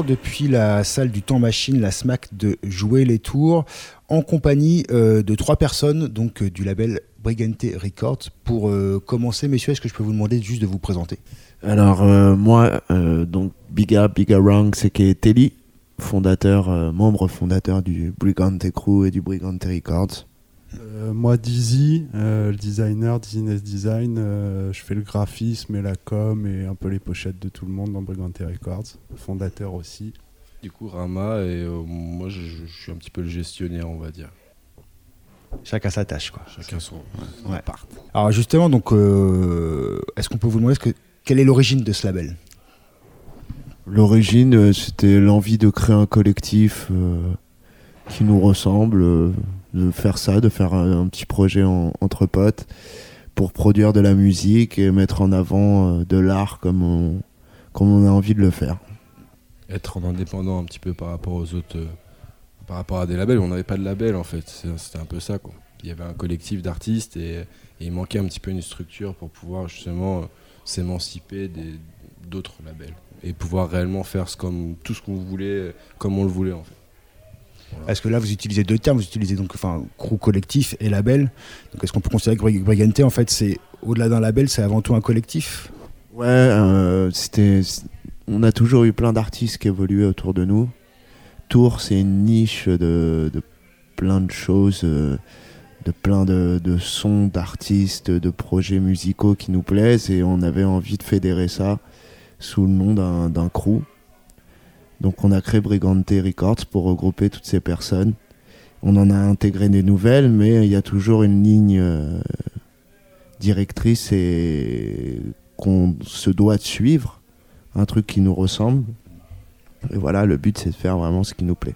Depuis la salle du Temps Machine, la SMAC de Jouer les Tours, en compagnie euh, de trois personnes donc euh, du label Brigante Records. Pour euh, commencer, messieurs, est-ce que je peux vous demander juste de vous présenter? Alors moi, donc Biga Biga Wrong, c'est qui Telly, fondateur, membre fondateur du Brigante Crew et du Brigante Records. Euh, moi, Dizzy, euh, le designer, Dizziness Design, euh, je fais le graphisme et la com et un peu les pochettes de tout le monde dans Brigante Records, fondateur aussi. Du coup, Rama, et moi, je, suis un petit peu le gestionnaire, on va dire. Chacun sa tâche, quoi. Chacun son, part. Alors justement, donc, est-ce qu'on peut vous demander que, quelle est l'origine de ce label? L'origine, c'était l'envie de créer un collectif qui nous ressemble de faire ça, de faire un, petit projet entre potes pour produire de la musique et mettre en avant euh, de l'art comme on, comme on a envie de le faire. Être en indépendant un petit peu par rapport aux autres, euh, par rapport à des labels. On n'avait pas de label en fait, c'était un peu ça quoi. Il y avait un collectif d'artistes et, il manquait un petit peu une structure pour pouvoir justement euh, s'émanciper d'autres labels et pouvoir réellement faire tout ce qu'on voulait comme on le voulait en fait. Est-ce que là, vous utilisez deux termes, vous utilisez donc enfin crew collectif et label. Est-ce qu'on peut considérer que Brigante, en fait, c'est au-delà d'un label, c'est avant tout un collectif? Ouais, euh, c'était. On a toujours eu plein d'artistes qui évoluaient autour de nous. Tour, c'est une niche de, plein de choses, euh, de plein de, de sons d'artistes, de projets musicaux qui nous plaisent, et on avait envie de fédérer ça sous le nom d'un crew. Donc on a créé Brigante Records pour regrouper toutes ces personnes. On en a intégré des nouvelles, mais il y a toujours une ligne euh, directrice et qu'on se doit de suivre, un truc qui nous ressemble. Et voilà, le but c'est de faire vraiment ce qui nous plaît.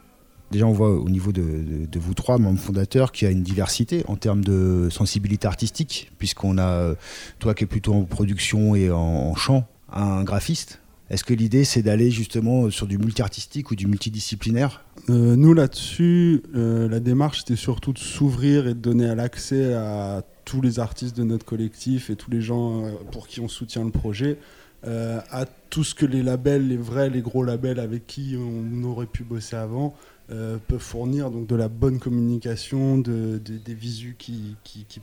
Déjà, on voit au niveau de, vous trois, membres fondateurs, qu'il y a une diversité en termes de sensibilité artistique, puisqu'on a euh, toi qui es plutôt en production et en chant, un graphiste, est-ce que l'idée, c'est d'aller justement sur du multi-artistique ou du multidisciplinaire? Euh, Nous, là-dessus, euh, la démarche, c'était surtout de s'ouvrir et de donner l'accès à tous les artistes de notre collectif et tous les gens euh, pour qui on soutient le projet, à tout ce que les labels, les vrais, les gros labels avec qui on aurait pu bosser avant, euh, peuvent fournir donc de la bonne communication, de, des visus qui,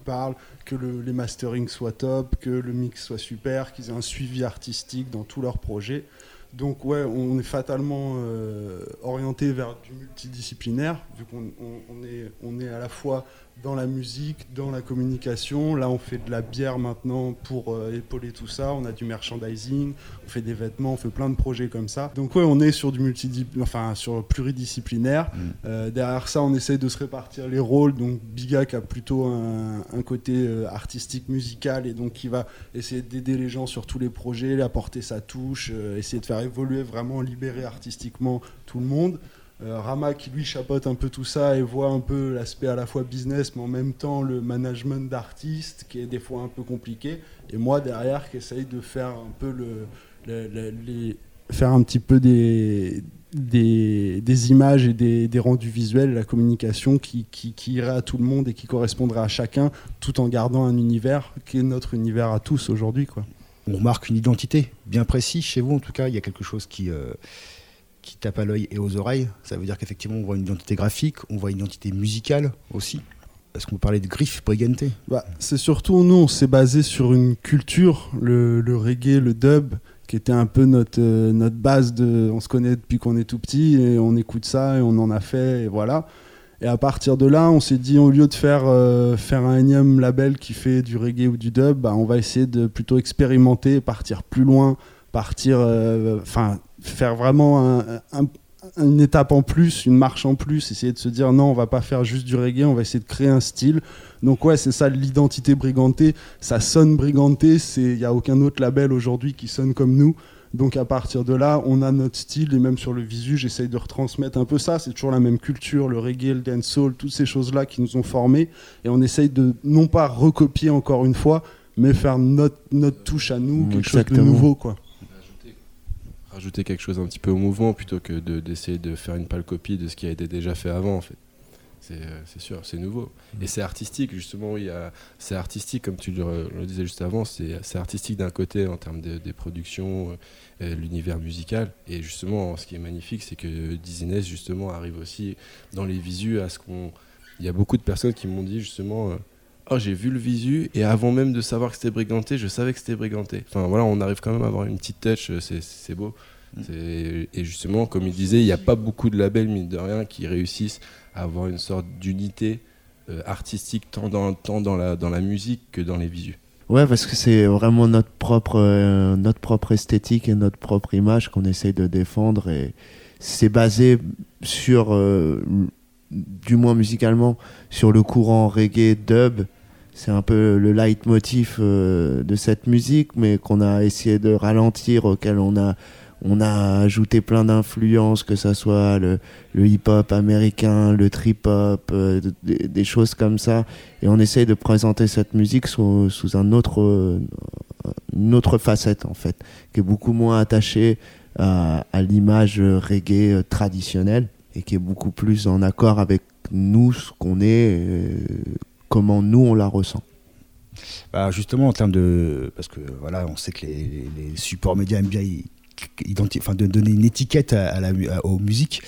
parlent, que le, les masterings soient top, que le mix soit super, qu'ils aient un suivi artistique dans tous leurs projets. Donc ouais, on est fatalement euh, orienté vers du multidisciplinaire, vu qu'on on, est, on est à la fois dans la musique, dans la communication. Là, on fait de la bière maintenant pour euh, épauler tout ça. On a du merchandising, on fait des vêtements, on fait plein de projets comme ça. Donc ouais, on est sur du enfin sur pluridisciplinaire. Mm. Euh, derrière ça, on essaie de se répartir les rôles. Donc Bigac a plutôt un, côté euh, artistique, musical, et donc qui va essayer d'aider les gens sur tous les projets, apporter sa touche, essayer de faire évoluer vraiment, libérer artistiquement tout le monde. Euh, Rama qui lui chapote un peu tout ça et voit un peu l'aspect à la fois business mais en même temps le management d'artistes qui est des fois un peu compliqué et moi derrière qui essaye de faire un peu le, faire un petit peu des, des, images et des, rendus visuels, la communication qui, qui, irait à tout le monde et qui correspondrait à chacun tout en gardant un univers qui est notre univers à tous aujourd'hui. On remarque une identité bien précise chez vous en tout cas, il y a quelque chose qui... Euh, qui tape à l'œil et aux oreilles. Ça veut dire qu'effectivement, on voit une identité graphique, on voit une identité musicale aussi. Est-ce qu'on peut parler de Griff Brigante? Bah, C'est surtout, nous, on s'est basé sur une culture, le, reggae, le dub, qui était un peu notre, euh, notre base. On se connaît depuis qu'on est tout petit et on écoute ça et on en a fait et voilà. Et à partir de là, on s'est dit, au lieu de faire, euh, faire un énième label qui fait du reggae ou du dub, bah, on va essayer de plutôt expérimenter, partir plus loin, partir, euh, faire vraiment une étape en plus, une marche en plus, essayer de se dire non, on va pas faire juste du reggae, on va essayer de créer un style. Donc ouais, c'est ça l'identité briganté, ça sonne briganté, il n'y a aucun autre label aujourd'hui qui sonne comme nous. Donc à partir de là, on a notre style et même sur le visu, j'essaye de retransmettre un peu ça. C'est toujours la même culture, le reggae, le dancehall, toutes ces choses-là qui nous ont formés. Et on essaye de non pas recopier encore une fois, mais faire notre, notre touche à nous, quelque chose de nouveau. quoi rajouter quelque chose un petit peu au mouvement plutôt que d'essayer de, faire une pâle copie de ce qui a été déjà fait avant en fait. C'est euh, sûr, c'est nouveau. Et c'est artistique, justement, a- c'est artistique, comme tu le, le disais juste avant, c'est artistique d'un côté en termes de- des productions, euh, l'univers musical. Et justement, ce qui est magnifique, c'est que Dizziness, justement, arrive aussi dans les visus à ce qu'on. Il y a beaucoup de personnes qui m'ont dit, justement, euh, Oh, j'ai vu le visu, et avant même de savoir que c'était Briganté, je savais que c'était Briganté. Enfin, voilà, on arrive quand même à avoir une petite touch, euh, c'est beau. C'est- Et justement, comme il disait, il n'y a pas beaucoup de labels, mine de rien, qui réussissent à avoir une sorte d'unité euh, artistique tant, dans, tant dans, la, dans la musique que dans les visus. Ouais, parce que c'est vraiment notre propre, euh, notre propre esthétique et notre propre image qu'on essaye de défendre. Et c'est basé sur, euh, du moins musicalement, sur le courant reggae dub. C'est un peu le leitmotiv euh, de cette musique, mais qu'on a essayé de ralentir, auquel on a, on a ajouté plein d'influences, que ça soit le, hip-hop américain, le trip-hop, euh, des, choses comme ça et on essaye de présenter cette musique sous, un autre, une autre facette en fait, qui est beaucoup moins attachée à, l'image reggae traditionnelle et qui est beaucoup plus en accord avec nous, ce qu'on est, euh, comment nous on la ressent. Bah, justement, en termes de. Parce que voilà, on sait que les, supports médias aiment enfin, de donner une étiquette à, à la, à- aux musiques.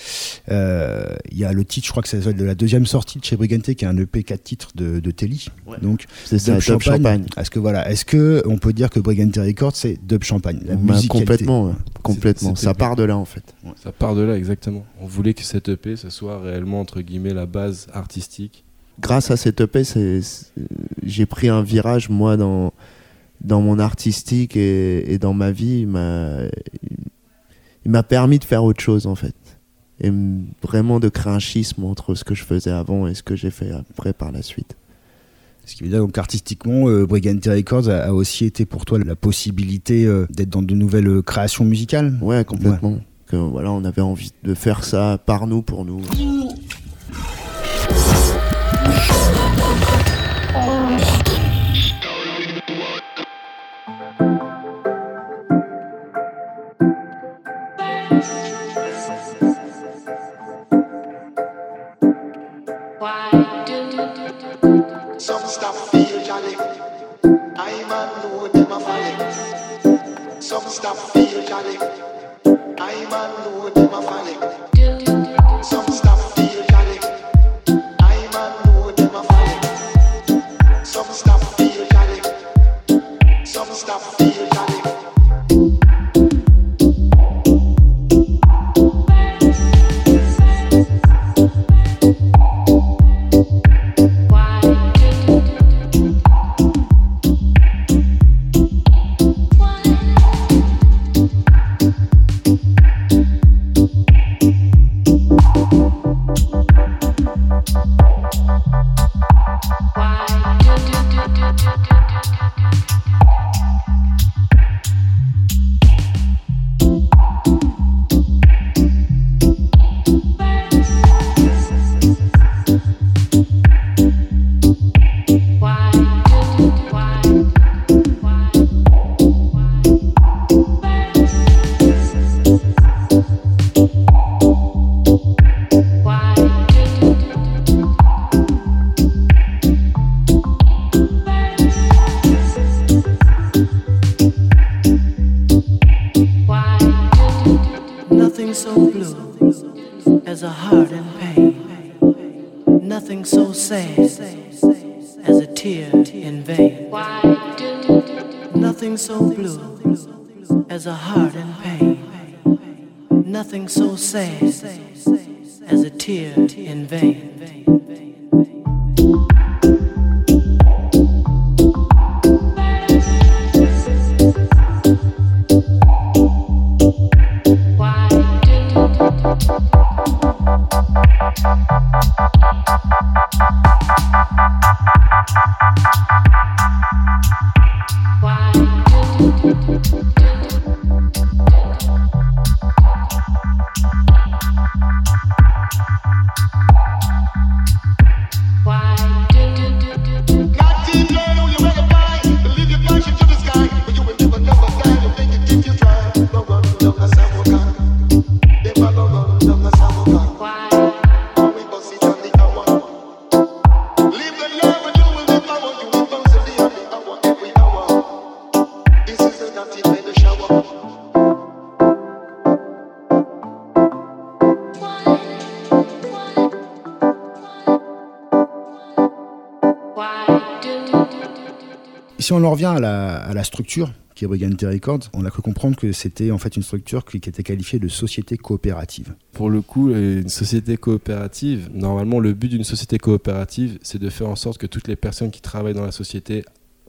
Euh, Il y a le titre, je crois que c'est de la deuxième sortie de chez Brigante, qui est un EP 4 titres de, de Telly. Ouais. Donc, C'est ça, Champagne. Champagne. est-ce que voilà, est-ce que on peut dire que Brigante Records c'est Dub Champagne, la Bah, complètement, ouais, complètement. Ça bien. part de là en fait. Ça part de là, exactement. On voulait que cette EP, ce soit réellement, entre guillemets, la base artistique. grâce à cette EP, c'est- c'est- j'ai pris un virage, moi, dans, dans mon artistique et, et dans ma vie. Il m'a, permis de faire autre chose, en fait. Et vraiment de créer un schisme entre ce que je faisais avant et ce que j'ai fait après par la suite. Ce qui veut dire donc artistiquement, euh, Brigante Records a, a aussi été pour toi la possibilité euh, d'être dans de nouvelles euh, créations musicales? Ouais, complètement. Que, voilà, on avait envie de faire ça par nous, pour nous. stop feeling Nothing so blue as a heart in pain. Nothing so sad as a tear in vain. Si on en revient à la, structure qui est Brigante Records, on a cru comprendre que c'était en fait une structure qui, était qualifiée de société coopérative. Pour le coup, une société coopérative, normalement, le but d'une société coopérative, c'est de faire en sorte que toutes les personnes qui travaillent dans la société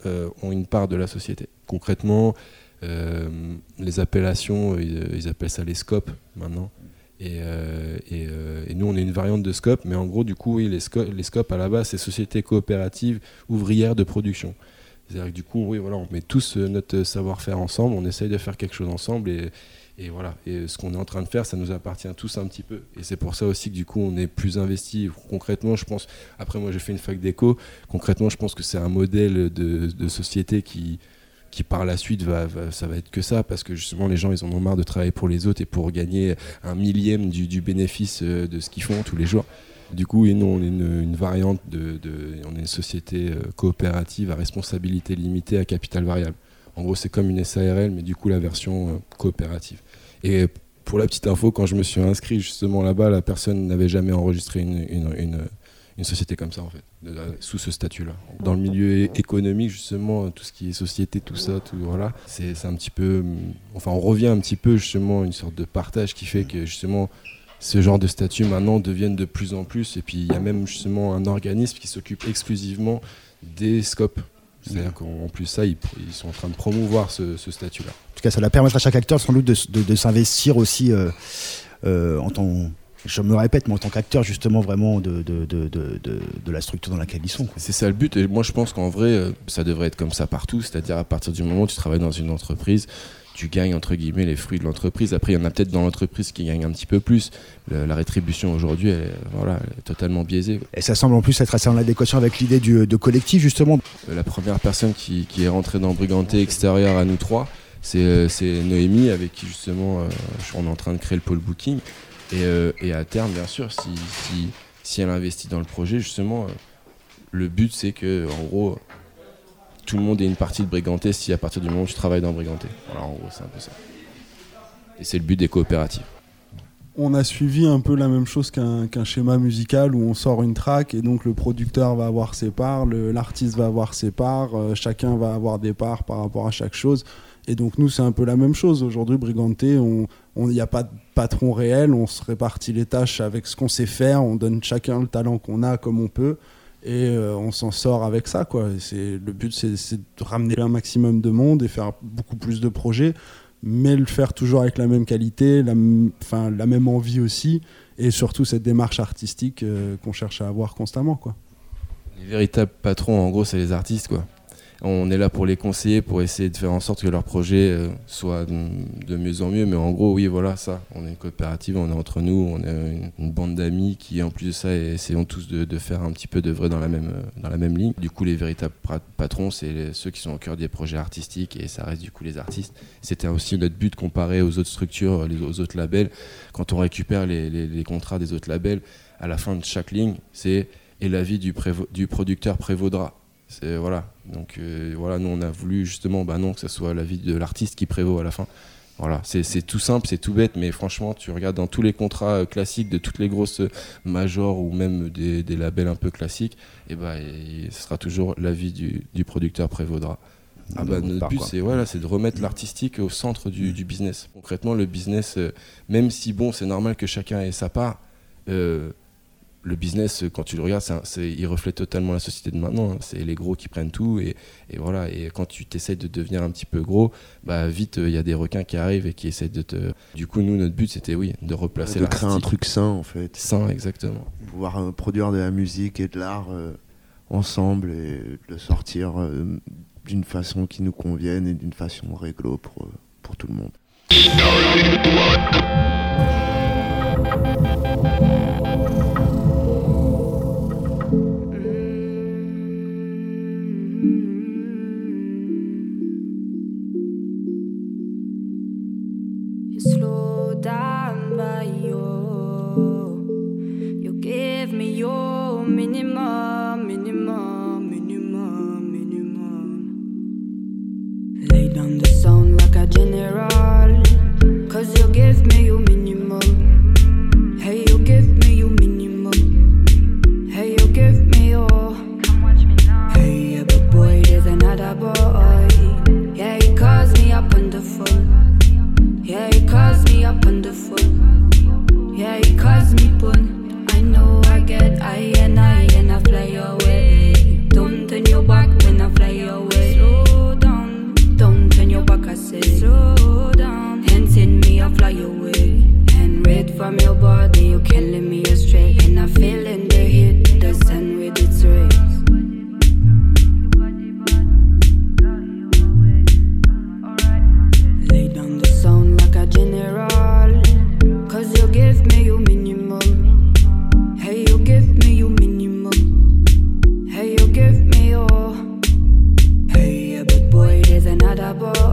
euh, ont une part de la société. Concrètement, euh, les appellations, ils, appellent ça les scopes maintenant. Et, euh, euh, nous, on est une variante de scope, mais en gros, du coup, les, sco- les scopes à la base, c'est société coopérative ouvrière de production. C'est-à-dire que du coup, oui, voilà, on met tous euh, notre savoir-faire ensemble, on essaye de faire quelque chose ensemble et, voilà. Et ce qu'on est en train de faire, ça nous appartient tous un petit peu. Et c'est pour ça aussi que du coup, on est plus investi. Concrètement, je pense. Après, moi, j'ai fait une fac d'éco. Concrètement, je pense que c'est un modèle de, société qui, qui par la suite va, va- ça va être que ça parce que justement les gens ils en ont marre de travailler pour les autres et pour gagner un millième du, du bénéfice euh, de ce qu'ils font tous les jours. Du coup, nous, on est une, variante de, on est une société euh, coopérative à responsabilité limitée à capital variable. En gros, c'est comme une SARL, mais du coup la version euh, coopérative. Et pour la petite info, quand je me suis inscrit justement là-bas, la personne n'avait jamais enregistré une, une- une- société comme ça en fait, sous ce statut-là. Dans le milieu économique justement, tout ce qui est société, tout ça, tout voilà, c'est c'est un petit peu, hum, enfin on revient un petit peu justement à une sorte de partage qui fait que justement ce genre de statut maintenant deviennent de plus en plus et puis il y a même justement un organisme qui s'occupe exclusivement des scopes. C'est-à-dire qu'en plus ça, ils, ils sont en train de promouvoir ce, ce statut-là. En tout cas, ça va permettre à chaque acteur sans doute de, de- de s'investir aussi euh, euh, en tant, je me répète, mais en tant qu'acteur justement vraiment de, de, de, de, de- de la structure dans laquelle ils sont. C'est ça le but, et moi je pense qu'en vrai, euh, ça devrait être comme ça partout, c'est-à-dire à partir du moment où tu travailles dans une entreprise, tu gagnes entre guillemets les fruits de l'entreprise. Après, il y en a peut-être dans l'entreprise qui gagnent un petit peu plus. Le- la rétribution aujourd'hui, elle, voilà, elle est totalement biaisée. Et ça semble en plus être assez en adéquation avec l'idée du- de collectif justement. La première personne qui, qui est rentrée dans Briganté extérieure à nous trois, c'est euh, c'est Noémie, avec qui justement euh, on est en train de créer le pôle booking. Et, euh, et à terme, bien sûr, si, si, si elle investit dans le projet, justement, euh, le but c'est que, en gros, tout le monde ait une partie de Briganté si à partir du moment où tu travailles dans Briganté. Voilà, en gros, c'est un peu ça. Et c'est le but des coopératives. On a suivi un peu la même chose qu'un qu'un schéma musical où on sort une track et donc le producteur va avoir ses parts, l'artiste va avoir ses parts, euh, chacun va avoir des parts par rapport à chaque chose. Et donc nous, c'est un peu la même chose. Aujourd'hui, Briganté, il n'y a pas de patron réel, on se répartit les tâches avec ce qu'on sait faire, on donne chacun le talent qu'on a comme on peut et euh, on s'en sort avec ça. Quoi. C'est- le but, c'est de ramener un maximum de monde et faire beaucoup plus de projets mais le faire toujours avec la même qualité, la, enfin, la même envie aussi, et surtout cette démarche artistique euh, qu'on cherche à avoir constamment. Quoi. Les véritables patrons, en gros, c'est les artistes, quoi. On est là pour les conseiller, pour essayer de faire en sorte que leur projet euh, soit de, mieux en mieux. Mais en gros, oui, voilà, ça. On est une coopérative, on est entre nous, on est une, bande d'amis qui, en plus de ça, essayons tous de, faire un petit peu de vrai dans la même, euh, dans la même ligne. Du coup, les véritables patrons, c'est ceux qui sont au cœur des projets artistiques et ça reste du coup les artistes. C'était aussi notre but comparé aux autres structures, aux autres labels. Quand on récupère les, contrats des autres labels, à la fin de chaque ligne, c'est et l'avis du, du producteur prévaudra. C'est voilà. Donc euh, voilà, nous on a voulu justement, bah non, que ce soit l'avis de l'artiste qui prévaut à la fin. Voilà, c'est tout simple, c'est tout bête, mais franchement, tu regardes dans tous les contrats euh, classiques de toutes les grosses euh, majors ou même des, des labels un peu classiques, et bah, et ce sera toujours l'avis du, du producteur prévaudra. Ah bah, notre but, c'est voilà, c'est de remettre l'artistique au centre du, du business. Concrètement, le business, euh, même si bon, c'est normal que chacun ait sa part, euh, le business, quand tu le regardes, il reflète totalement la société de maintenant. hein. C'est les gros qui prennent tout et, et voilà. Et quand tu t'essayes de devenir un petit peu gros, bah vite euh, il y a des requins qui arrivent et qui essayent de te. Du coup, nous, notre but, c'était oui, de replacer de créer un truc sain en fait. sain, exactement. Pouvoir euh, produire de la musique et de l'art euh, ensemble et de le sortir d'une façon qui nous convienne et d'une façon réglo pour, pour tout le monde. double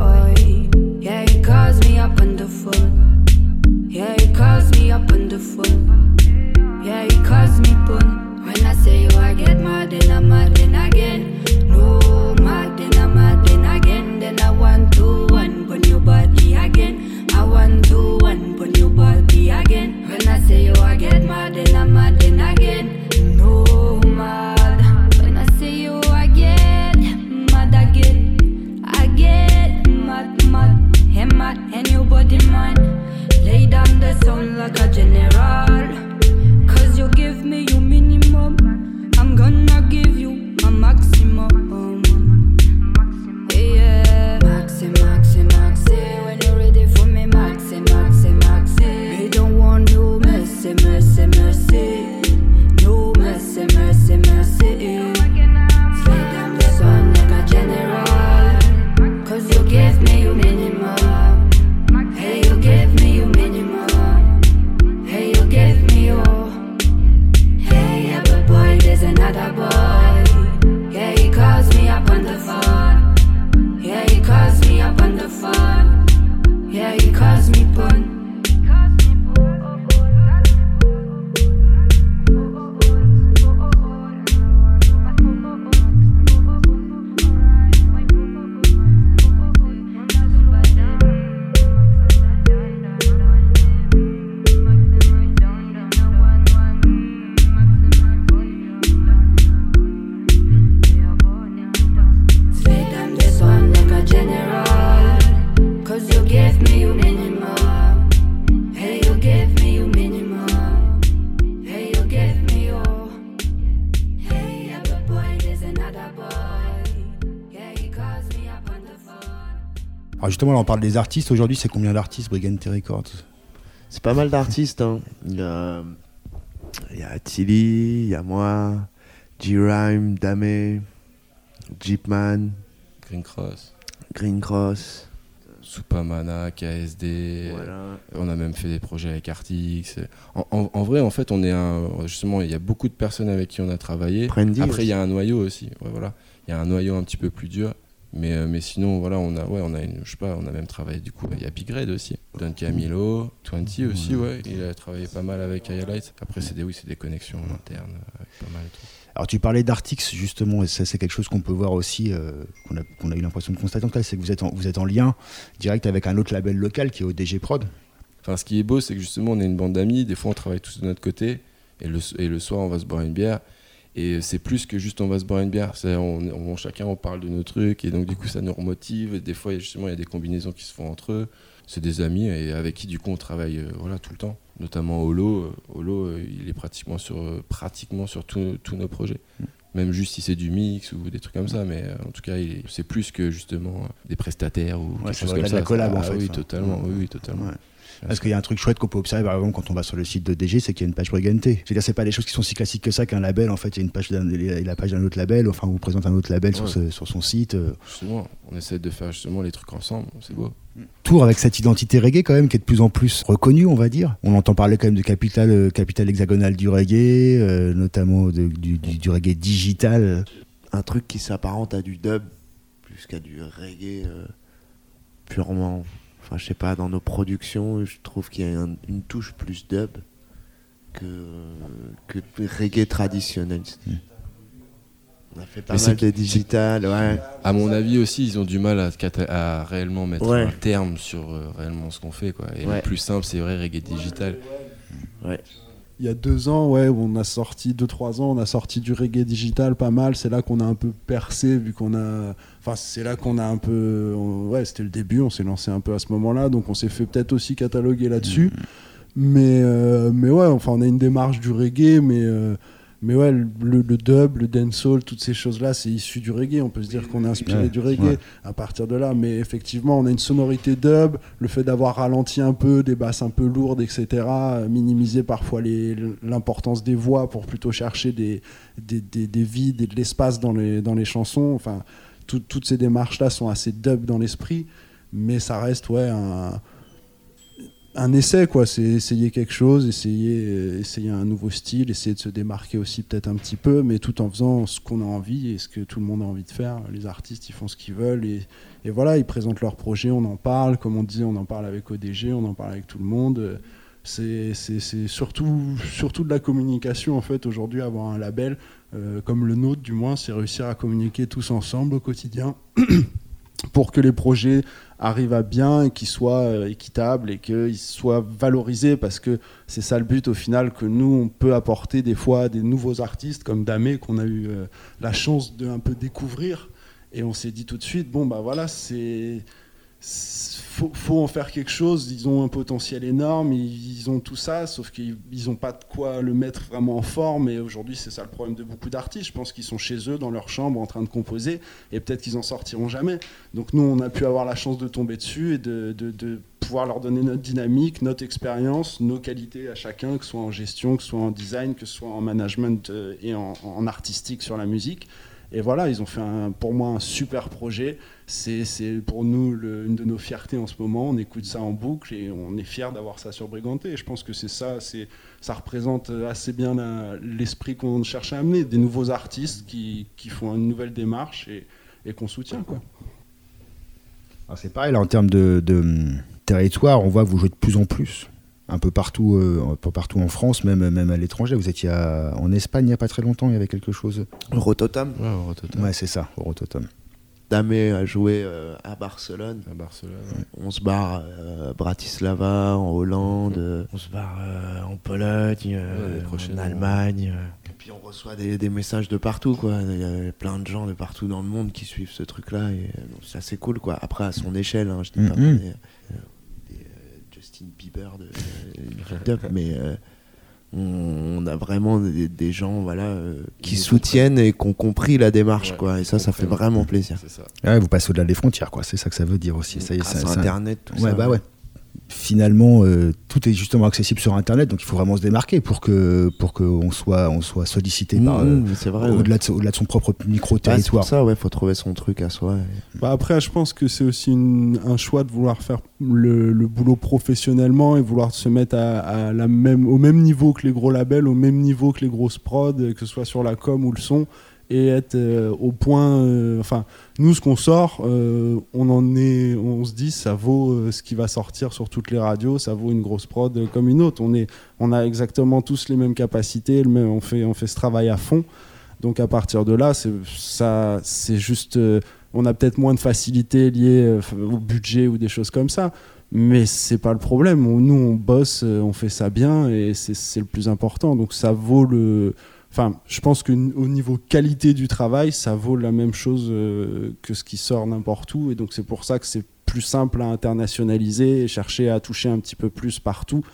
justement, là, on parle des artistes. Aujourd'hui, c'est combien d'artistes Brigante Records C'est pas mal d'artistes. Hein. Il y a, il y a Tilly, il y a moi, G-Rhyme, Dame, Jeepman, Green Cross, Green Cross. Supamana, KSD. Voilà. On a même fait des projets avec Artix. En, en- en vrai, en fait, on est un. Justement, il y a beaucoup de personnes avec qui on a travaillé. Après, il y a un noyau aussi. Ouais, voilà. Il y a un noyau un petit peu plus dur. Mais, euh, mais sinon, voilà, on a, ouais, on a une, je sais pas, on a même travaillé du coup. Il y a Big Red aussi, Don Camilo, 20 aussi, ouais. Il a travaillé pas mal avec Highlight. Après, c'est des, oui, c'est des connexions en interne euh, avec pas mal de trucs. Alors tu parlais d'Artix justement, et ça c'est quelque chose qu'on peut voir aussi, euh, qu'on a, qu'on a eu l'impression de constater en tout cas, c'est que vous êtes, en, vous êtes en lien direct avec un autre label local qui est ODG Prod. Enfin, ce qui est beau, c'est que justement, on est une bande d'amis. Des fois, on travaille tous de notre côté. Et le, et le soir, on va se boire une bière. Et c'est plus que juste on va se boire une bière. On, on- chacun, on parle de nos trucs. Et donc, du coup, ça nous remotive. Et des fois, justement, il y a des combinaisons qui se font entre eux. C'est des amis et avec qui, du coup, on travaille euh, voilà, tout le temps. Notamment Holo. Euh, Holo, euh, il est pratiquement sur, euh, pratiquement sur tous nos projets. Même juste si c'est du mix ou des trucs comme ça. Mais en tout cas, c'est plus que justement des prestataires ou Ouais, quelque chose comme de la ça. collab, Ah en fait, Oui, totalement. Ouais. Oui, oui, totalement. Ouais. Parce qu'il y a un truc chouette qu'on peut observer par exemple quand on va sur le site de DG, c'est qu'il y a une page Brigante. C'est-à-dire c'est pas des choses qui sont si classiques que ça qu'un label. En fait, il y a une page d'un, la page d'un autre label. Enfin, on vous présente un autre label sur, Ouais. ce- sur son site. euh. Justement, on essaie de faire justement les trucs ensemble, c'est beau. Tour avec cette identité reggae quand même qui est de plus en plus reconnue, on va dire. On entend parler quand même de capital, euh, capital hexagonal du reggae, euh, notamment de- du, du- du reggae digital. Un truc qui s'apparente à du dub plus qu'à du reggae euh, purement. Enfin, je sais pas, dans nos productions, je trouve qu'il y a un- une touche plus dub que, que reggae traditionnel. On a fait pas Mais mal de digital, ouais. À mon avis aussi, ils ont du mal à, réellement mettre Ouais. un terme sur euh, réellement ce qu'on fait. Quoi. Et Ouais. le plus simple, c'est vrai, reggae digital. ouais. Il y a deux ans, ouais, on a sorti, deux, trois ans, on a sorti du reggae digital pas mal. C'est là qu'on a un peu percé, vu qu'on a. Enfin, c'est là qu'on a un peu. on- Ouais, c'était le début, on s'est lancé un peu à ce moment-là, donc on s'est fait peut-être aussi cataloguer là-dessus. Mais, euh, mais ouais, enfin, on a une démarche du reggae, mais. euh, mais ouais, le, le dub, le dancehall, toutes ces choses-là, c'est issu du reggae. On peut se dire qu'on est inspiré Ouais, du reggae ouais. à partir de là. Mais effectivement, on a une sonorité dub, le fait d'avoir ralenti un peu, des basses un peu lourdes, etc., minimiser parfois l'importance des voix pour plutôt chercher des, des, des, des vides et de l'espace dans les, dans les chansons. Enfin, tout- toutes ces démarches-là sont assez dub dans l'esprit, mais ça reste ouais, un, un essai, quoi. C'est essayer quelque chose, essayer, euh, essayer un nouveau style, essayer de se démarquer aussi peut-être un petit peu, mais tout en faisant ce qu'on a envie et ce que tout le monde a envie de faire. Les artistes, ils font ce qu'ils veulent et, voilà, ils présentent leurs projets, on en parle. Comme on dit, on en parle avec ODG, on en parle avec tout le monde. C'est surtout, surtout de la communication, en fait, aujourd'hui, avoir un label euh, comme le nôtre, du moins, c'est réussir à communiquer tous ensemble au quotidien. pour que les projets arrivent à bien et qu'ils soient euh, équitables et qu'ils soient valorisés parce que c'est ça le but au final que nous on peut apporter des fois à des nouveaux artistes comme Damé qu'on a eu euh, la chance de un peu découvrir. Et on s'est dit tout de suite bon bah voilà c'est c'est- faut, faut en faire quelque chose ils ont un potentiel énorme ils, ont tout ça sauf qu'ils ils ont pas de quoi le mettre vraiment en forme et aujourd'hui c'est ça le problème de beaucoup d'artistes je pense qu'ils sont chez eux dans leur chambre en train de composer et peut-être qu'ils en sortiront jamais donc nous, on a pu avoir la chance de tomber dessus et de, pouvoir leur donner notre dynamique, notre expérience, nos qualités à chacun, que ce soit en gestion, que ce soit en design, que ce soit en management euh, et en, artistique sur la musique. Et voilà, ils ont fait pour moi un super projet. C'est pour nous le- une de nos fiertés en ce moment. On écoute ça en boucle et on est fiers d'avoir ça sur Briganté. Et je pense que c'est ça, ça représente assez bien l'esprit qu'on cherche à amener, des nouveaux artistes qui, qui font une nouvelle démarche et, et qu'on soutient. Quoi. Alors, c'est pareil, là, en termes de, de, hum, territoire, on voit que vous jouez de plus en plus. Un peu partout, euh, un peu partout en France, même, même à l'étranger. Vous étiez à- en Espagne il n'y a pas très longtemps, il y avait quelque chose. Rototom. Ouais, Rototom, Ouais, c'est ça, Rototom. Damé a joué euh, à Barcelone. à Barcelone. On se barre euh, à Bratislava, en Hollande. euh, On se barre euh, en Pologne, euh, en Allemagne. euh. Et puis on reçoit des, des messages de partout, quoi. Il y a plein de gens de partout dans le monde qui suivent ce truc-là. Et euh, donc c'est assez cool, quoi. Après, à son échelle, hein, je dis pas est, euh, des, euh, Justin Bieber de, dub, mais euh, on, on a vraiment des, des gens voilà, euh, qui soutiennent et qui ont compris la démarche, Ouais, quoi. Et ça, ça fait vraiment plaisir. Ça. Ouais, vous passez au-delà des frontières, quoi. C'est ça que ça veut dire aussi. Ça y est, Grâce ça- à ça- Internet, tout Ouais, ça. bah ouais. Finalement, euh, tout est justement accessible sur Internet, donc il faut vraiment se démarquer pour que pour qu'on soit on soit sollicité par euh, Mmh, ouais. au-delà de, au-delà de son propre micro c'est territoire. ça, ouais, faut trouver son truc à soi. et- Bah après, je pense que c'est aussi une- un choix de vouloir faire le, le boulot professionnellement et vouloir se mettre à, à la même, au même niveau que les gros labels, au même niveau que les grosses prods, que ce soit sur la com ou le son, et être euh, au point. euh, enfin, nous, ce qu'on sort, euh, on en est, on se dit, ça vaut ce qui va sortir sur toutes les radios, ça vaut une grosse prod comme une autre. On est, on a exactement tous les mêmes capacités, le même, on fait, on fait ce travail à fond. Donc à partir de là, c'est ça, c'est juste. on a peut-être moins de facilité liée au budget ou des choses comme ça. Mais c'est pas le problème. Nous, on bosse, on fait ça bien et c'est le plus important. Donc ça vaut le. Enfin, je pense qu'au niveau qualité du travail, ça vaut la même chose euh, que ce qui sort n'importe où. Et donc c'est pour ça que c'est plus simple à internationaliser et chercher à toucher un petit peu plus partout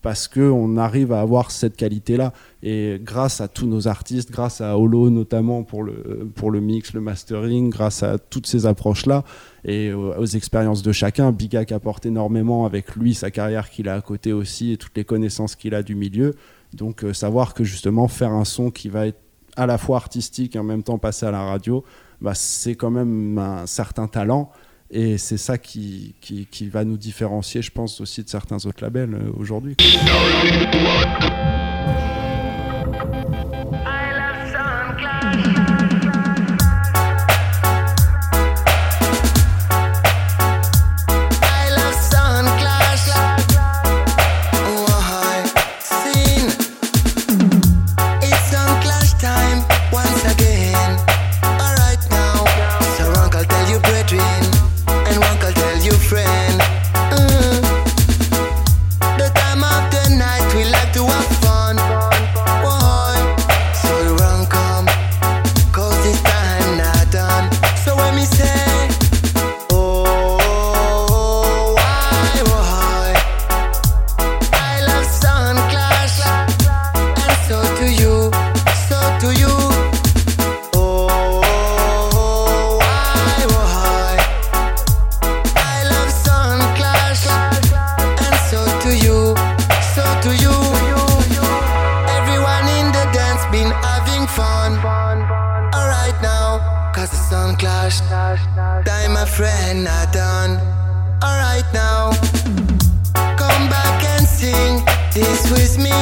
parce qu'on arrive à avoir cette qualité-là. Et grâce à tous nos artistes, grâce à Holo notamment pour le, pour le mix, le mastering, grâce à toutes ces approches-là et aux, aux expériences de chacun, Bigac apporte énormément avec lui, sa carrière qu'il a à côté aussi et toutes les connaissances qu'il a du milieu. Donc euh, savoir que justement faire un son qui va être à la fois artistique et en même temps passer à la radio, bah, c'est quand même un certain talent. Et c'est ça qui, qui, va nous différencier, je pense, aussi de certains autres labels euh, aujourd'hui. Clash. Time my friend not done. Alright now, come back and sing this with me.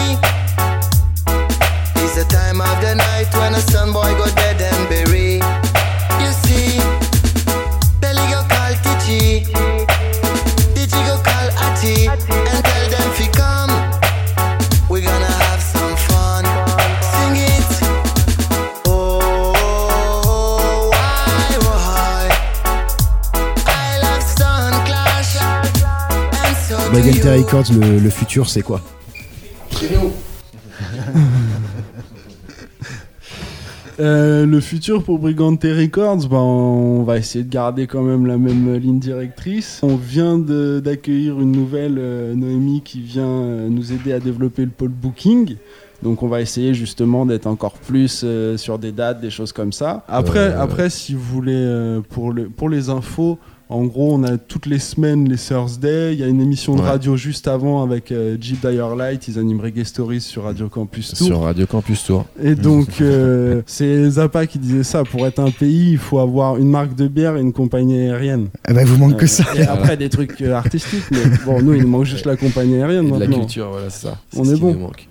It's the time of the night when a sun boy go dead Records, le, le futur, c'est quoi Euh, le futur pour Brigante Records, ben, on va essayer de garder quand même la même ligne directrice. On vient d'accueillir une nouvelle euh, Noémie qui vient euh, nous aider à développer le pôle booking. Donc on va essayer justement d'être encore plus euh, sur des dates, des choses comme ça. Après, Euh, après si vous voulez, euh, pour, le, pour les infos, en gros, on a toutes les semaines les Thursday. Il y a une émission de Ouais. radio juste avant avec euh, Jeep Light. Ils animent Reggae Stories sur Radio Campus Tour. Sur Radio Campus Tour. Et donc, euh, c'est Zappa qui disait ça. Pour être un pays, il faut avoir une marque de bière et une compagnie aérienne. Eh ben, vous manque que Euh, ça. Et après, des trucs artistiques. Mais bon, nous, il nous manque juste la compagnie aérienne Et de la culture, voilà, c'est ça. On C'est est ce qui bon. nous manque.